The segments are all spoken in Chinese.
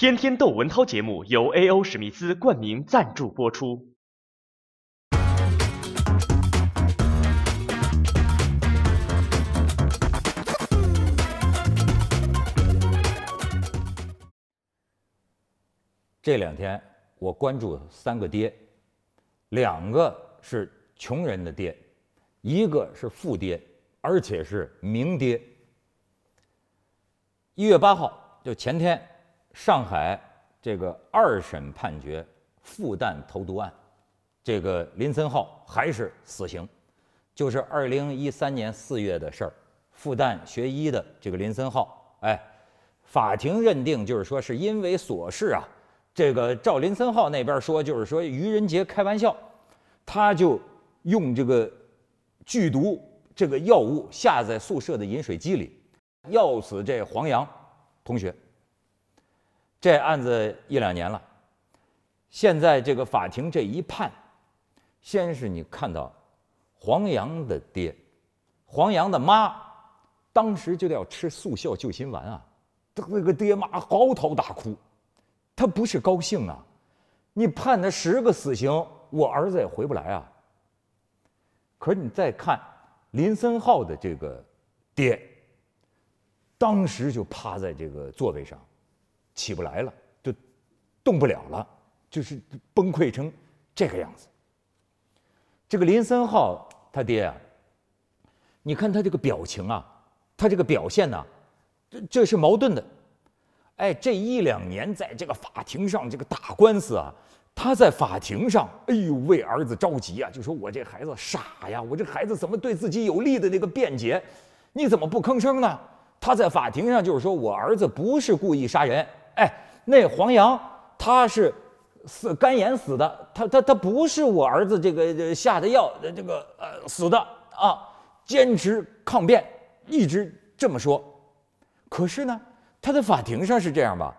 天天逗文涛节目由 A.O. 史密斯冠名赞助播出。这两天我关注三个爹，两个是穷人的爹，一个是富爹，而且是名爹。一月八号，就前天，上海这个二审判决复旦投毒案，这个林森浩还是死刑，就是二零一三年四月的事儿。复旦学医的这个林森浩，哎，法庭认定就是说是因为琐事啊。这个赵林森浩那边说，就是说愚人节开玩笑，他就用这个剧毒这个药物下在宿舍的饮水机里，药死这黄洋同学。这案子一两年了，现在这个法庭这一判，先是你看到黄洋的爹，黄洋的妈，当时就得要吃速效救心丸啊，他那个爹妈嚎啕大哭。他不是高兴啊，你判他十个死刑，我儿子也回不来啊。可是你再看林森浩的这个爹，当时就趴在这个座位上，起不来了，就动不了了，就是崩溃成这个样子。这个林森浩他爹啊，你看他这个表情啊，他这个表现呢，这这是矛盾的。哎，这一两年在这个法庭上这个打官司啊，他在法庭上，哎呦，为儿子着急啊，就说我这孩子傻呀，我这孩子怎么对自己有利的那个辩解，你怎么不吭声呢？他在法庭上就是说我儿子不是故意杀人，哎，那黄洋他是死肝炎死的，他他他不是我儿子这个下的药这个呃死的啊，坚持抗辩，一直这么说，可是呢？他在法庭上是这样吧，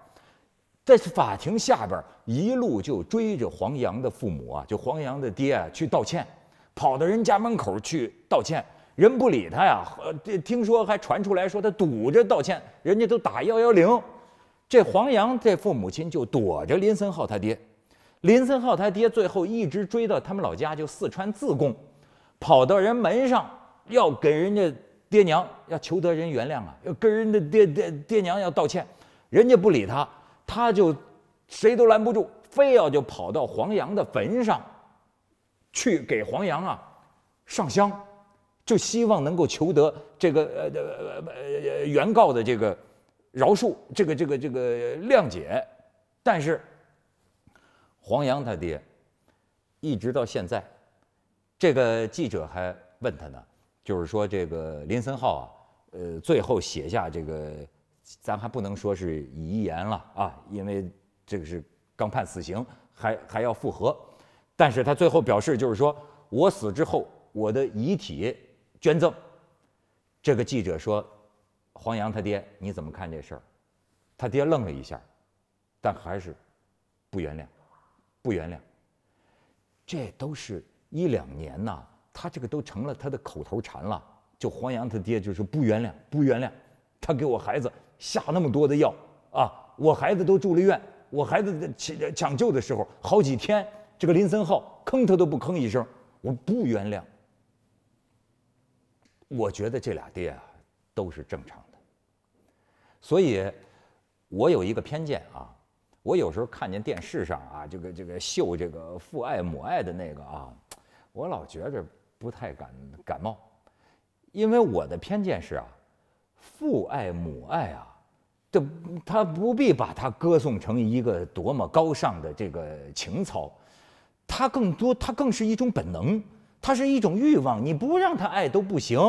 在法庭下边一路就追着黄洋的父母啊，就黄洋的爹啊去道歉，跑到人家门口去道歉，人不理他呀。这听说还传出来说他堵着道歉，人家都打幺幺零。这黄洋这父母亲就躲着林森浩他爹，林森浩他爹最后一直追到他们老家就四川自贡，跑到人门上要给人家。爹娘要求得人原谅啊，要跟人家爹爹爹娘要道歉，人家不理他，他就谁都拦不住，非要就跑到黄洋的坟上，去给黄洋啊上香，就希望能够求得这个呃呃呃原告的这个饶恕，这个这个这个谅解。但是黄洋他爹一直到现在，这个记者还问他呢。就是说，这个林森浩啊，呃，最后写下这个，咱还不能说是遗言了啊，因为这个是刚判死刑，还还要复核。但是他最后表示，就是说我死之后，我的遗体捐赠。这个记者说：“黄洋他爹，你怎么看这事儿？”他爹愣了一下，但还是不原谅，不原谅。这都是一两年呐。他这个都成了他的口头禅了，就黄洋他爹就是不原谅，不原谅，他给我孩子下那么多的药啊，我孩子都住了院，我孩子抢抢救的时候好几天，这个林森浩吭他都不吭一声，我不原谅。我觉得这俩爹啊都是正常的，所以，我有一个偏见啊，我有时候看见电视上啊这个这个秀这个父爱母爱的那个啊，我老觉着。不太感感冒，因为我的偏见是啊，父爱母爱啊，这他不必把它歌颂成一个多么高尚的这个情操，它更多，它更是一种本能，它是一种欲望，你不让他爱都不行，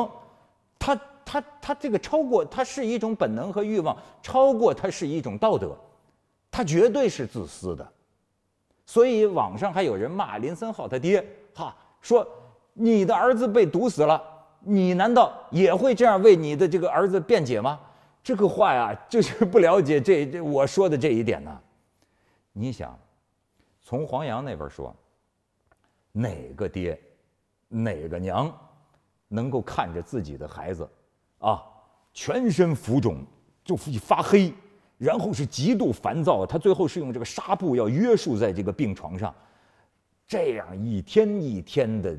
他他这个超过，他是一种本能和欲望，超过他是一种道德，他绝对是自私的，所以网上还有人骂林森浩他爹，哈说。你的儿子被毒死了，你难道也会这样为你的这个儿子辩解吗？这个话呀，就是不了解这这我说的这一点呢。你想，从黄洋那边说，哪个爹，哪个娘，能够看着自己的孩子，啊，全身浮肿，就发黑，然后是极度烦躁，他最后是用这个纱布要约束在这个病床上，这样一天一天的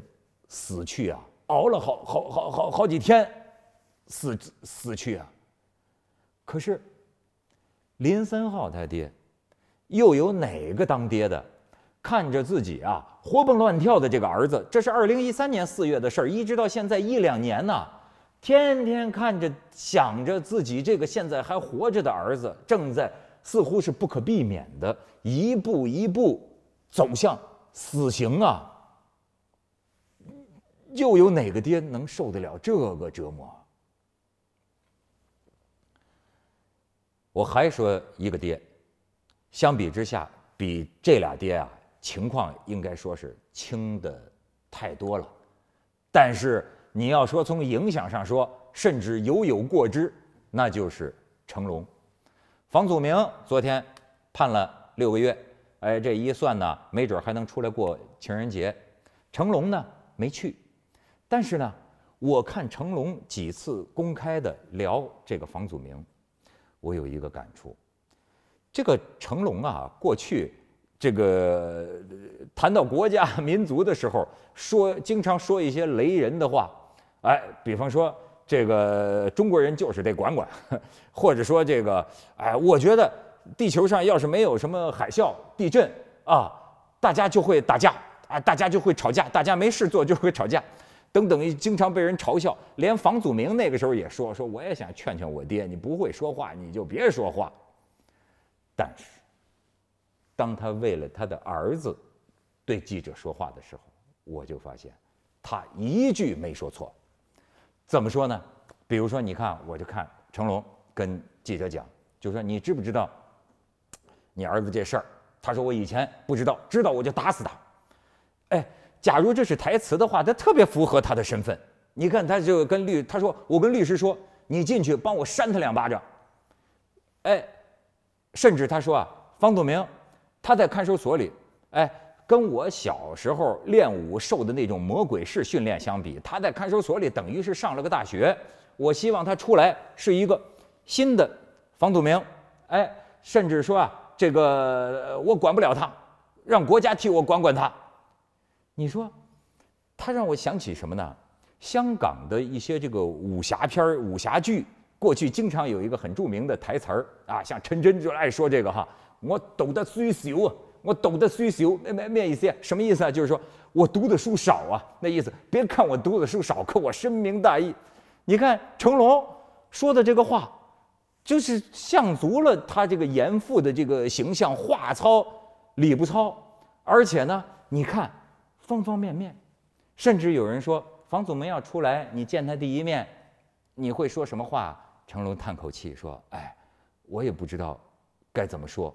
死去啊，熬了好好好好好几天，死死去啊。可是林森浩他爹，又有哪个当爹的，看着自己啊活蹦乱跳的这个儿子，这是二零一三年四月的事儿，一直到现在一两年呢。天天看着想着自己这个现在还活着的儿子，正在似乎是不可避免的一步一步走向死刑啊！又有哪个爹能受得了这个折磨？我还说一个爹，相比之下，比这俩爹啊情况应该说是轻的太多了，但是。你要说从影响上说，甚至犹有过之，那就是成龙。房祖名昨天判了六个月，哎，这一算呢，没准还能出来过情人节。成龙呢没去，但是呢，我看成龙几次公开的聊这个房祖名，我有一个感触，这个成龙啊，过去这个谈到国家 民族的时候，说经常说一些雷人的话。哎，比方说这个中国人就是得管管，或者说这个，哎，我觉得地球上要是没有什么海啸、地震啊，大家就会打架啊，大家就会吵架，大家没事做就会吵架，等等，经常被人嘲笑。连房祖名那个时候也说说，我也想劝劝我爹，你不会说话你就别说话。但是，当他为了他的儿子对记者说话的时候，我就发现他一句没说错。怎么说呢？比如说，你看，我就看成龙跟记者讲，就说你知不知道你儿子这事儿？他说我以前不知道，知道我就打死他。哎，假如这是台词的话，他特别符合他的身份。你看，他就跟律他说，我跟律师说，你进去帮我扇他两巴掌。哎，甚至他说啊，方祖明他在看守所里，哎。跟我小时候练武受的那种魔鬼式训练相比，他在看守所里等于是上了个大学。我希望他出来是一个新的房祖名，哎，甚至说啊，这个我管不了他，让国家替我管管他。你说，他让我想起什么呢？香港的一些这个武侠片武侠剧，过去经常有一个很著名的台词儿啊，像陈真就爱说这个哈，我懂得虽小啊。我懂得虽小，没没没意思，什么意思啊？就是说我读的书少啊，那意思。别看我读的书少，可我深明大义。你看成龙说的这个话，就是像足了他这个严父的这个形象，话糙理不糙。而且呢，你看方方面面，甚至有人说房祖名要出来，你见他第一面，你会说什么话？成龙叹口气说：“哎，我也不知道该怎么说。”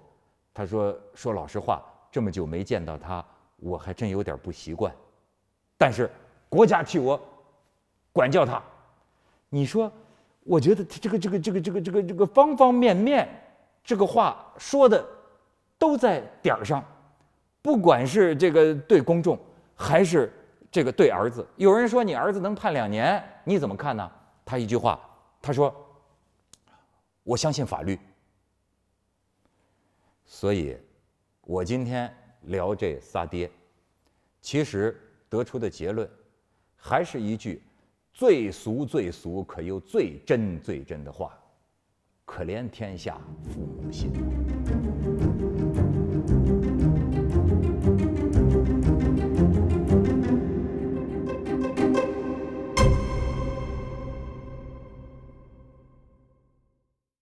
他说：“说老实话，这么久没见到他，我还真有点不习惯。但是国家替我管教他，你说，我觉得这个这个这个这个这个这个方方面面，这个话说的都在点儿上。不管是这个对公众，还是这个对儿子，有人说你儿子能判两年，你怎么看呢？他一句话，他说：我相信法律。”所以，我今天聊这仨爹，其实得出的结论，还是一句最俗最俗，可又最真最真的话：可怜天下父母心。